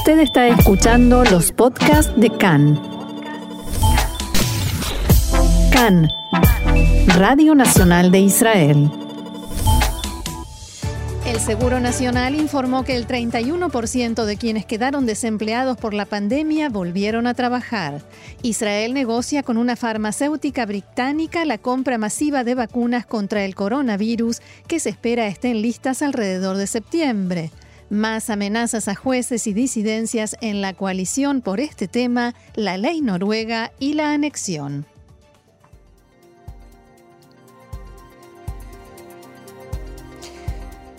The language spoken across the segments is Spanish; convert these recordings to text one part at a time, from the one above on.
Usted está escuchando los podcasts de CAN. CAN, Radio Nacional de Israel. El Seguro Nacional informó que el 31% de quienes quedaron desempleados por la pandemia volvieron a trabajar. Israel negocia con una farmacéutica británica la compra masiva de vacunas contra el coronavirus que se espera estén listas alrededor de septiembre. Más amenazas a jueces y disidencias en la coalición por este tema, la ley noruega y la anexión.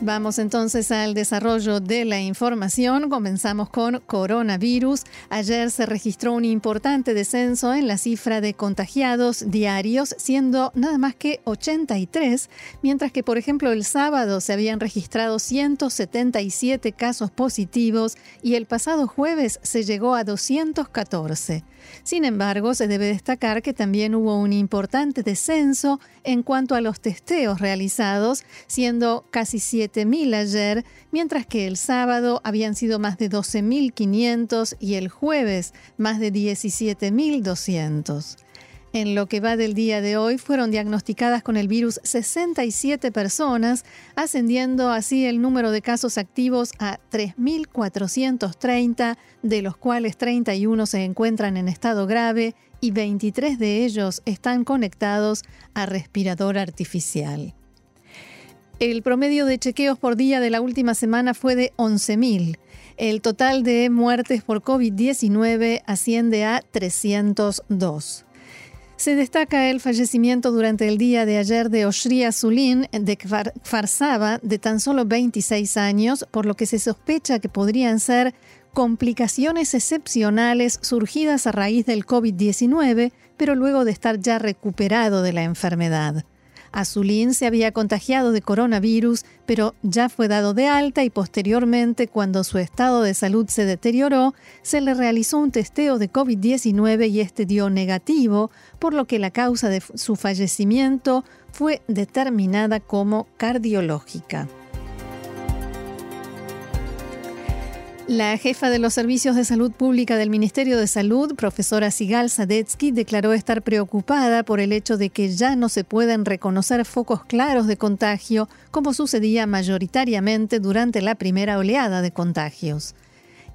Vamos entonces al desarrollo de la información. Comenzamos con coronavirus. Ayer se registró un importante descenso en la cifra de contagiados diarios, siendo nada más que 83, mientras que, por ejemplo, el sábado se habían registrado 177 casos positivos y el pasado jueves se llegó a 214. Sin embargo, se debe destacar que también hubo un importante descenso en cuanto a los testeos realizados, siendo casi 7.000 ayer, mientras que el sábado habían sido más de 12.500 y el jueves más de 17.200. En lo que va del día de hoy fueron diagnosticadas con el virus 67 personas, ascendiendo así el número de casos activos a 3.430, de los cuales 31 se encuentran en estado grave y 23 de ellos están conectados a respirador artificial. El promedio de chequeos por día de la última semana fue de 11.000. El total de muertes por COVID-19 asciende a 302. Se destaca el fallecimiento durante el día de ayer de Oshria Zulin de Farsaba, de tan solo 26 años, por lo que se sospecha que podrían ser complicaciones excepcionales surgidas a raíz del COVID-19, pero luego de estar ya recuperado de la enfermedad. Azulín se había contagiado de coronavirus, pero ya fue dado de alta y posteriormente, cuando su estado de salud se deterioró, se le realizó un testeo de COVID-19 y este dio negativo, por lo que la causa de su fallecimiento fue determinada como cardiológica. La jefa de los servicios de salud pública del Ministerio de Salud, profesora Sigal Sadetsky, declaró estar preocupada por el hecho de que ya no se pueden reconocer focos claros de contagio como sucedía mayoritariamente durante la primera oleada de contagios.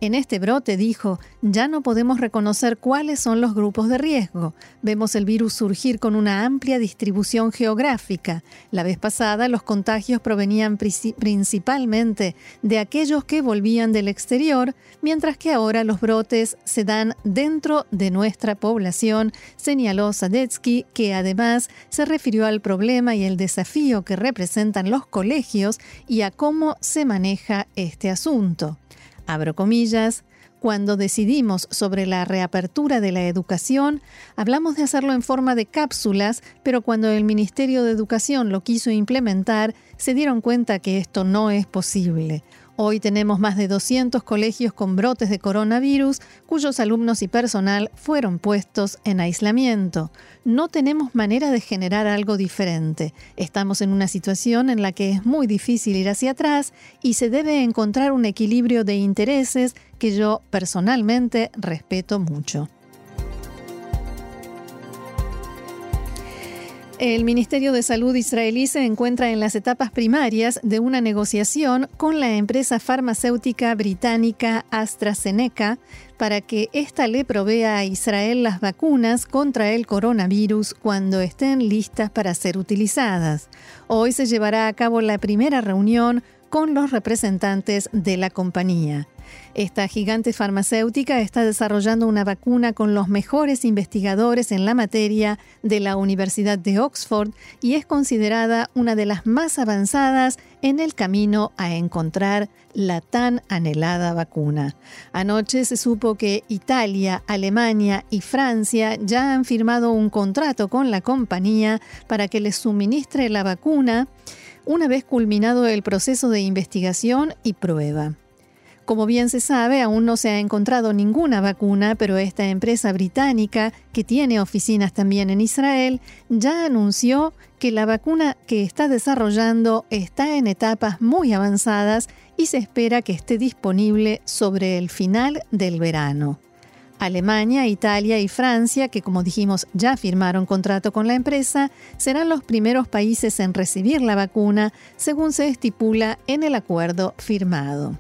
En este brote, dijo, ya no podemos reconocer cuáles son los grupos de riesgo. Vemos el virus surgir con una amplia distribución geográfica. La vez pasada los contagios provenían principalmente de aquellos que volvían del exterior, mientras que ahora los brotes se dan dentro de nuestra población, señaló Sadetsky, que además se refirió al problema y el desafío que representan los colegios y a cómo se maneja este asunto abro comillas, cuando decidimos sobre la reapertura de la educación, hablamos de hacerlo en forma de cápsulas, pero cuando el Ministerio de Educación lo quiso implementar, se dieron cuenta que esto no es posible. Hoy tenemos más de 200 colegios con brotes de coronavirus cuyos alumnos y personal fueron puestos en aislamiento. No tenemos manera de generar algo diferente. Estamos en una situación en la que es muy difícil ir hacia atrás y se debe encontrar un equilibrio de intereses que yo personalmente respeto mucho. El Ministerio de Salud israelí se encuentra en las etapas primarias de una negociación con la empresa farmacéutica británica AstraZeneca para que ésta le provea a Israel las vacunas contra el coronavirus cuando estén listas para ser utilizadas. Hoy se llevará a cabo la primera reunión con los representantes de la compañía. Esta gigante farmacéutica está desarrollando una vacuna con los mejores investigadores en la materia de la Universidad de Oxford y es considerada una de las más avanzadas en el camino a encontrar la tan anhelada vacuna. Anoche se supo que Italia, Alemania y Francia ya han firmado un contrato con la compañía para que les suministre la vacuna una vez culminado el proceso de investigación y prueba. Como bien se sabe, aún no se ha encontrado ninguna vacuna, pero esta empresa británica, que tiene oficinas también en Israel, ya anunció que la vacuna que está desarrollando está en etapas muy avanzadas y se espera que esté disponible sobre el final del verano. Alemania, Italia y Francia, que como dijimos ya firmaron contrato con la empresa, serán los primeros países en recibir la vacuna, según se estipula en el acuerdo firmado.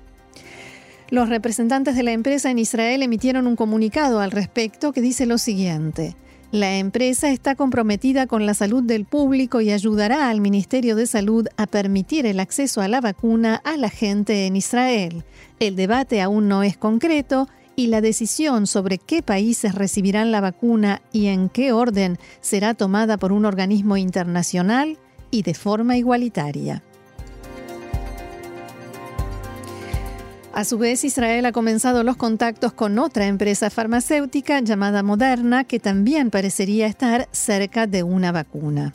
Los representantes de la empresa en Israel emitieron un comunicado al respecto que dice lo siguiente. La empresa está comprometida con la salud del público y ayudará al Ministerio de Salud a permitir el acceso a la vacuna a la gente en Israel. El debate aún no es concreto y la decisión sobre qué países recibirán la vacuna y en qué orden será tomada por un organismo internacional y de forma igualitaria. A su vez, Israel ha comenzado los contactos con otra empresa farmacéutica llamada Moderna, que también parecería estar cerca de una vacuna.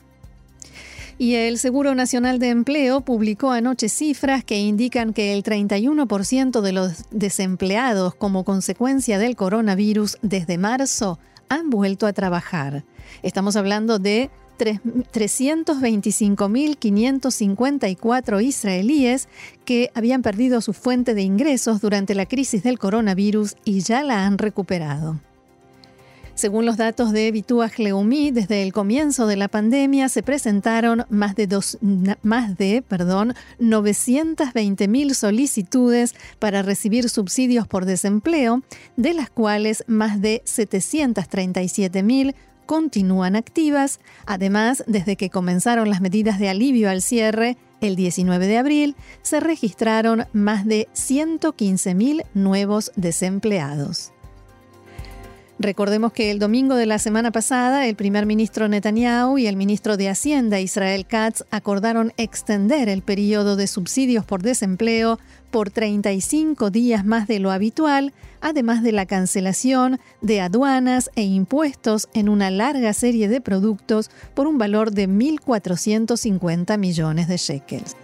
Y el Seguro Nacional de Empleo publicó anoche cifras que indican que el 31% de los desempleados como consecuencia del coronavirus desde marzo han vuelto a trabajar. Estamos hablando de 325.554 israelíes que habían perdido su fuente de ingresos durante la crisis del coronavirus y ya la han recuperado. Según los datos de Bituaj Leumi, desde el comienzo de la pandemia se presentaron más de, dos, más de perdón, 920.000 solicitudes para recibir subsidios por desempleo, de las cuales más de 737.000 continúan activas. Además, desde que comenzaron las medidas de alivio al cierre, el 19 de abril, se registraron más de 115.000 nuevos desempleados. Recordemos que el domingo de la semana pasada, el primer ministro Netanyahu y el ministro de Hacienda Israel Katz acordaron extender el periodo de subsidios por desempleo por 35 días más de lo habitual, además de la cancelación de aduanas e impuestos en una larga serie de productos por un valor de 1.450 millones de shekels.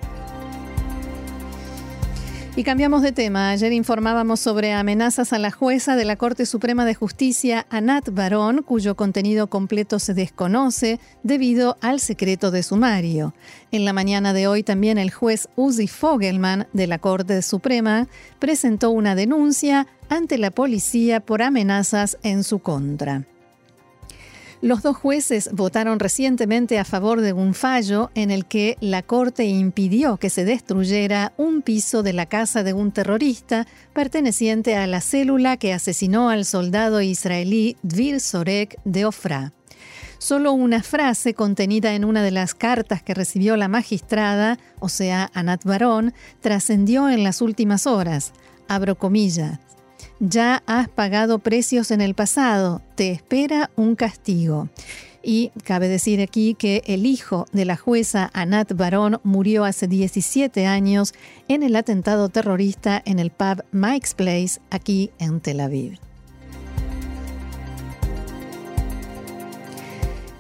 Y cambiamos de tema. Ayer informábamos sobre amenazas a la jueza de la Corte Suprema de Justicia, Anat Barón, cuyo contenido completo se desconoce debido al secreto de sumario. En la mañana de hoy también el juez Uzi Fogelman de la Corte Suprema presentó una denuncia ante la policía por amenazas en su contra. Los dos jueces votaron recientemente a favor de un fallo en el que la Corte impidió que se destruyera un piso de la casa de un terrorista perteneciente a la célula que asesinó al soldado israelí Dvir Sorek de Ofra. Solo una frase contenida en una de las cartas que recibió la magistrada, o sea, Anat Barón, trascendió en las últimas horas. Abro comillas ya has pagado precios en el pasado, te espera un castigo. Y cabe decir aquí que el hijo de la jueza Anat Barón murió hace 17 años en el atentado terrorista en el pub Mike's Place aquí en Tel Aviv.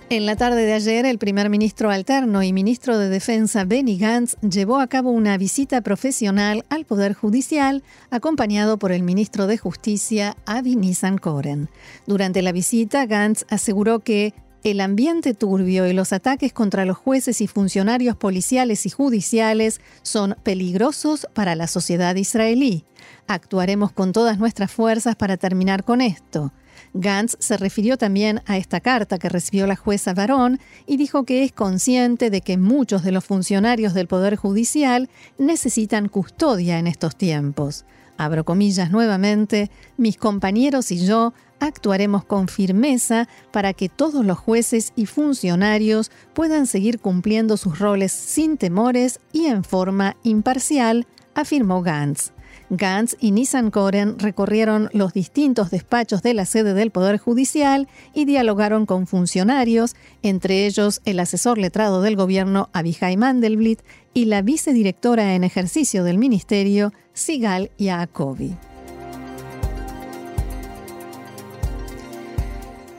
En la tarde de ayer, el primer ministro alterno y ministro de Defensa Benny Gantz llevó a cabo una visita profesional al Poder Judicial, acompañado por el ministro de Justicia Avi Nissan-Koren. Durante la visita, Gantz aseguró que el ambiente turbio y los ataques contra los jueces y funcionarios policiales y judiciales son peligrosos para la sociedad israelí. Actuaremos con todas nuestras fuerzas para terminar con esto. Gantz se refirió también a esta carta que recibió la jueza Barón y dijo que es consciente de que muchos de los funcionarios del Poder Judicial necesitan custodia en estos tiempos. Abro comillas nuevamente, mis compañeros y yo actuaremos con firmeza para que todos los jueces y funcionarios puedan seguir cumpliendo sus roles sin temores y en forma imparcial, afirmó Gantz. Gantz y Nissan Koren recorrieron los distintos despachos de la sede del Poder Judicial y dialogaron con funcionarios, entre ellos el asesor letrado del gobierno Abihai Mandelblit y la vicedirectora en ejercicio del ministerio, Sigal Yaakovi.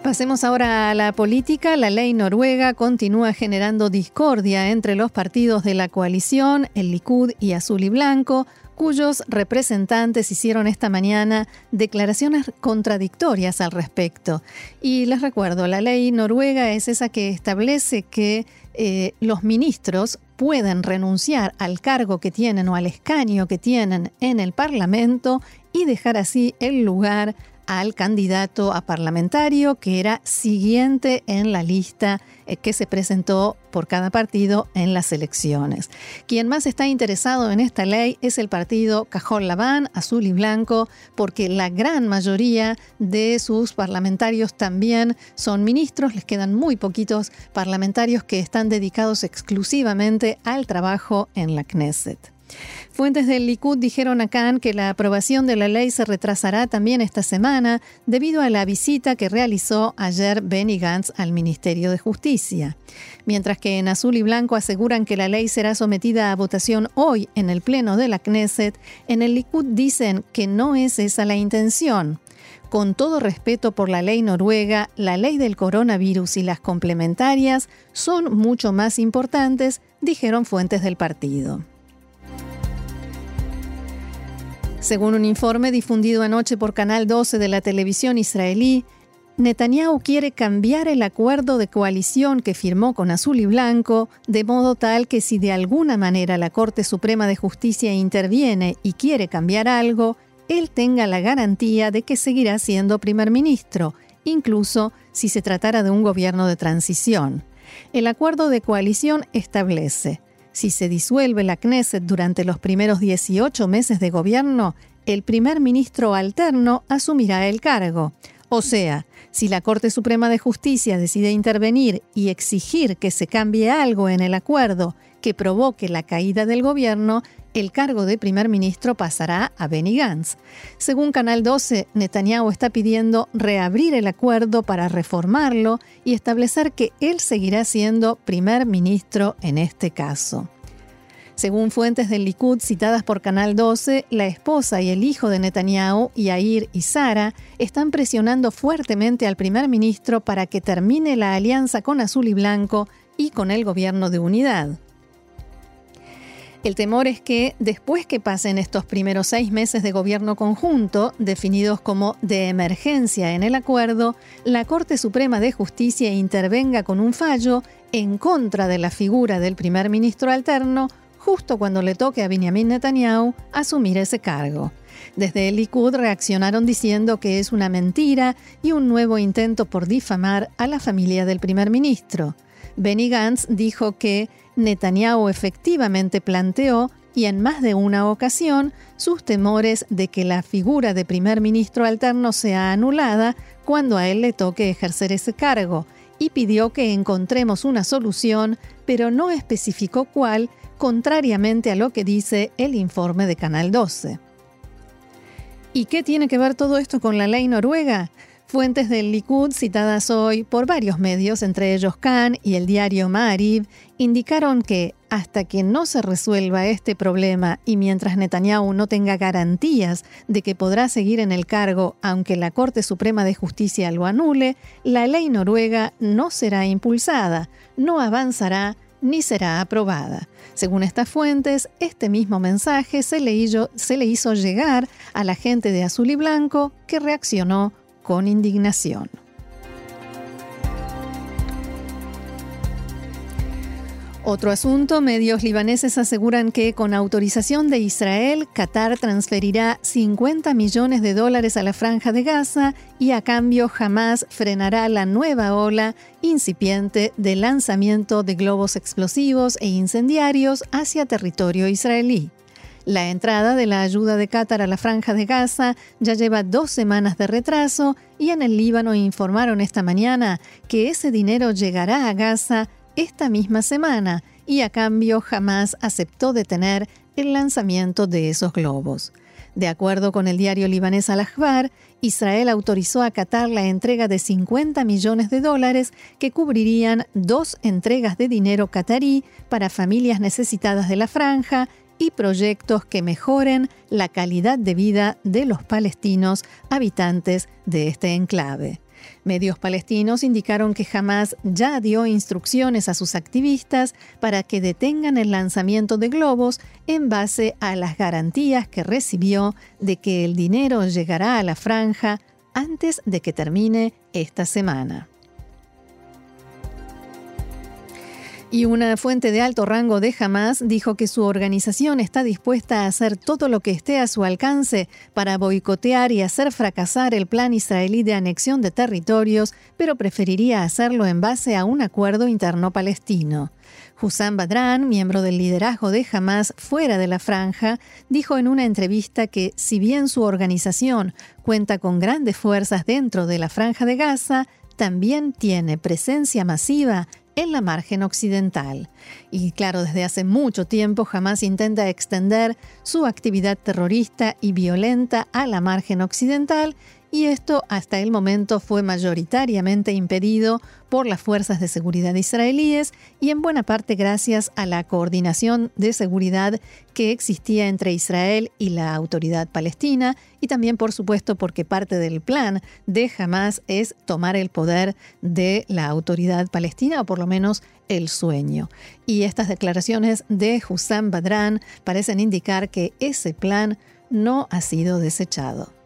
Pasemos ahora a la política. La ley noruega continúa generando discordia entre los partidos de la coalición, el Likud y Azul y Blanco, cuyos representantes hicieron esta mañana declaraciones contradictorias al respecto. Y les recuerdo, la ley noruega es esa que establece que eh, los ministros pueden renunciar al cargo que tienen o al escaño que tienen en el Parlamento y dejar así el lugar al candidato a parlamentario que era siguiente en la lista eh, que se presentó por cada partido en las elecciones. Quien más está interesado en esta ley es el partido Cajón Labán, azul y blanco, porque la gran mayoría de sus parlamentarios también son ministros, les quedan muy poquitos parlamentarios que están dedicados exclusivamente al trabajo en la Knesset. Fuentes del Likud dijeron a Khan que la aprobación de la ley se retrasará también esta semana debido a la visita que realizó ayer Benny Gantz al Ministerio de Justicia. Mientras que en azul y blanco aseguran que la ley será sometida a votación hoy en el Pleno de la Knesset, en el Likud dicen que no es esa la intención. Con todo respeto por la ley noruega, la ley del coronavirus y las complementarias son mucho más importantes, dijeron fuentes del partido. Según un informe difundido anoche por Canal 12 de la televisión israelí, Netanyahu quiere cambiar el acuerdo de coalición que firmó con Azul y Blanco, de modo tal que si de alguna manera la Corte Suprema de Justicia interviene y quiere cambiar algo, él tenga la garantía de que seguirá siendo primer ministro, incluso si se tratara de un gobierno de transición. El acuerdo de coalición establece si se disuelve la Knesset durante los primeros 18 meses de gobierno, el primer ministro alterno asumirá el cargo. O sea, si la Corte Suprema de Justicia decide intervenir y exigir que se cambie algo en el acuerdo que provoque la caída del gobierno, el cargo de primer ministro pasará a Benny Gantz. Según Canal 12, Netanyahu está pidiendo reabrir el acuerdo para reformarlo y establecer que él seguirá siendo primer ministro en este caso. Según fuentes del Likud citadas por Canal 12, la esposa y el hijo de Netanyahu, Yair y Sara, están presionando fuertemente al primer ministro para que termine la alianza con Azul y Blanco y con el gobierno de unidad. El temor es que después que pasen estos primeros seis meses de gobierno conjunto, definidos como de emergencia en el acuerdo, la Corte Suprema de Justicia intervenga con un fallo en contra de la figura del primer ministro alterno justo cuando le toque a Benjamin Netanyahu asumir ese cargo. Desde el Likud reaccionaron diciendo que es una mentira y un nuevo intento por difamar a la familia del primer ministro. Benny Gantz dijo que Netanyahu efectivamente planteó, y en más de una ocasión, sus temores de que la figura de primer ministro alterno sea anulada cuando a él le toque ejercer ese cargo, y pidió que encontremos una solución, pero no especificó cuál, contrariamente a lo que dice el informe de Canal 12. ¿Y qué tiene que ver todo esto con la ley noruega? Fuentes del Likud citadas hoy por varios medios, entre ellos Khan y el diario Ma'ariv, indicaron que hasta que no se resuelva este problema y mientras Netanyahu no tenga garantías de que podrá seguir en el cargo aunque la Corte Suprema de Justicia lo anule, la ley noruega no será impulsada, no avanzará ni será aprobada. Según estas fuentes, este mismo mensaje se le, hizo, se le hizo llegar a la gente de Azul y Blanco que reaccionó con indignación. Otro asunto, medios libaneses aseguran que con autorización de Israel, Qatar transferirá 50 millones de dólares a la franja de Gaza y a cambio jamás frenará la nueva ola incipiente de lanzamiento de globos explosivos e incendiarios hacia territorio israelí. La entrada de la ayuda de Qatar a la franja de Gaza ya lleva dos semanas de retraso y en el Líbano informaron esta mañana que ese dinero llegará a Gaza esta misma semana y a cambio jamás aceptó detener el lanzamiento de esos globos. De acuerdo con el diario libanés Al-Akhbar, Israel autorizó a Qatar la entrega de 50 millones de dólares que cubrirían dos entregas de dinero qatarí para familias necesitadas de la franja y proyectos que mejoren la calidad de vida de los palestinos habitantes de este enclave. Medios palestinos indicaron que Hamas ya dio instrucciones a sus activistas para que detengan el lanzamiento de globos en base a las garantías que recibió de que el dinero llegará a la franja antes de que termine esta semana. Y una fuente de alto rango de Hamas dijo que su organización está dispuesta a hacer todo lo que esté a su alcance para boicotear y hacer fracasar el plan israelí de anexión de territorios, pero preferiría hacerlo en base a un acuerdo interno palestino. Hussam Badran, miembro del liderazgo de Hamas fuera de la franja, dijo en una entrevista que si bien su organización cuenta con grandes fuerzas dentro de la franja de Gaza, también tiene presencia masiva en la margen occidental. Y claro, desde hace mucho tiempo jamás intenta extender su actividad terrorista y violenta a la margen occidental y esto hasta el momento fue mayoritariamente impedido por las fuerzas de seguridad israelíes y en buena parte gracias a la coordinación de seguridad que existía entre Israel y la autoridad palestina y también por supuesto porque parte del plan de Hamas es tomar el poder de la autoridad palestina o por lo menos el sueño. Y estas declaraciones de Hussam Badran parecen indicar que ese plan no ha sido desechado.